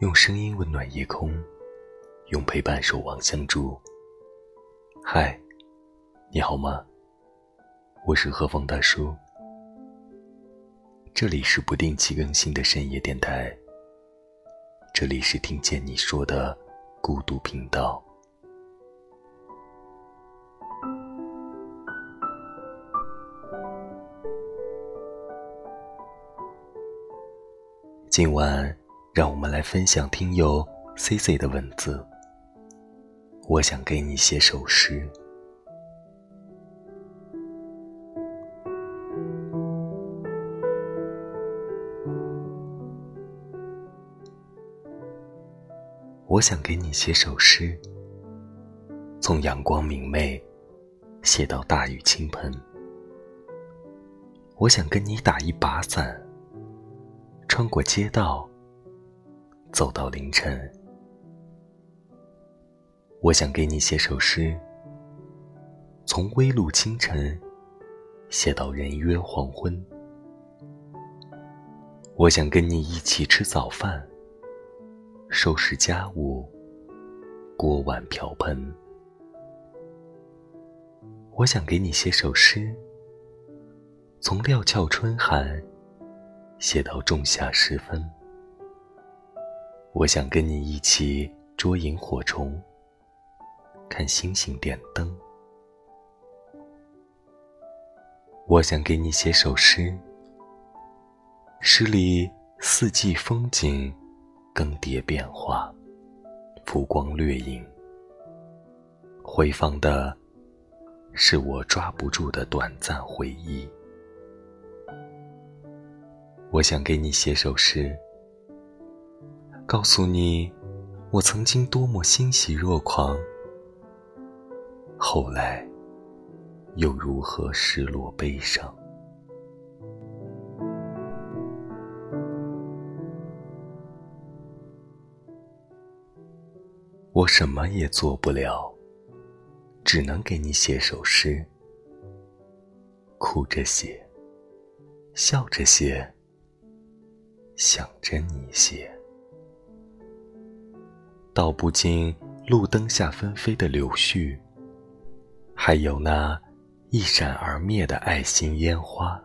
用声音温暖夜空，用陪伴守望相助。嗨，你好吗？我是何方大叔，这里是不定期更新的深夜电台，这里是听见你说的孤独频道。今晚，让我们来分享听友 C C 的文字。我想给你写首诗。我想给你写首诗，从阳光明媚写到大雨倾盆。我想跟你打一把伞。穿过街道，走到凌晨。我想给你写首诗，从微露清晨写到人约黄昏。我想跟你一起吃早饭，收拾家务，锅碗瓢盆。我想给你写首诗，从料峭春寒。写到仲夏时分，我想跟你一起捉萤火虫，看星星点灯。我想给你写首诗，诗里四季风景更迭变化，浮光掠影，回放的是我抓不住的短暂回忆。我想给你写首诗，告诉你我曾经多么欣喜若狂，后来又如何失落悲伤。我什么也做不了，只能给你写首诗，哭着写，笑着写。想着你写，道不尽路灯下纷飞的柳絮，还有那一闪而灭的爱心烟花。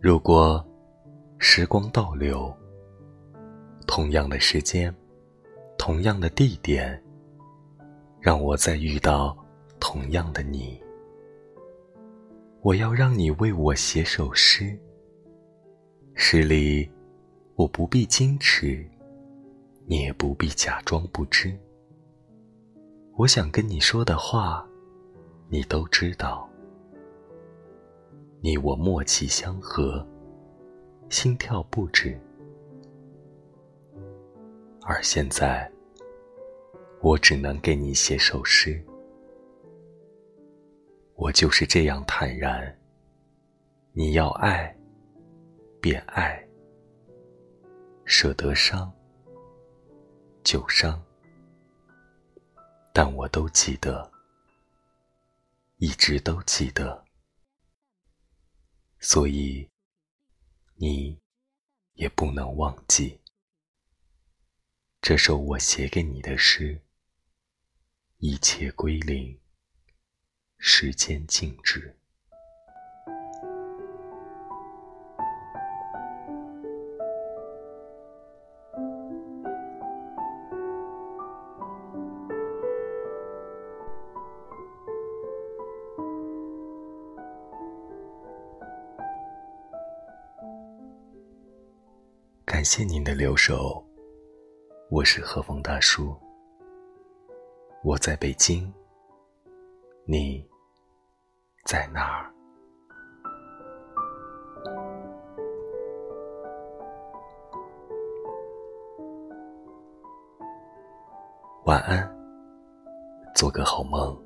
如果时光倒流，同样的时间，同样的地点，让我再遇到同样的你，我要让你为我写首诗。诗里，我不必矜持，你也不必假装不知。我想跟你说的话，你都知道。你我默契相合，心跳不止。而现在，我只能给你写首诗。我就是这样坦然。你要爱。便爱，舍得伤，旧伤，但我都记得，一直都记得，所以你也不能忘记这首我写给你的诗。一切归零，时间静止。感谢您的留守，我是何风大叔。我在北京，你在哪儿？晚安，做个好梦。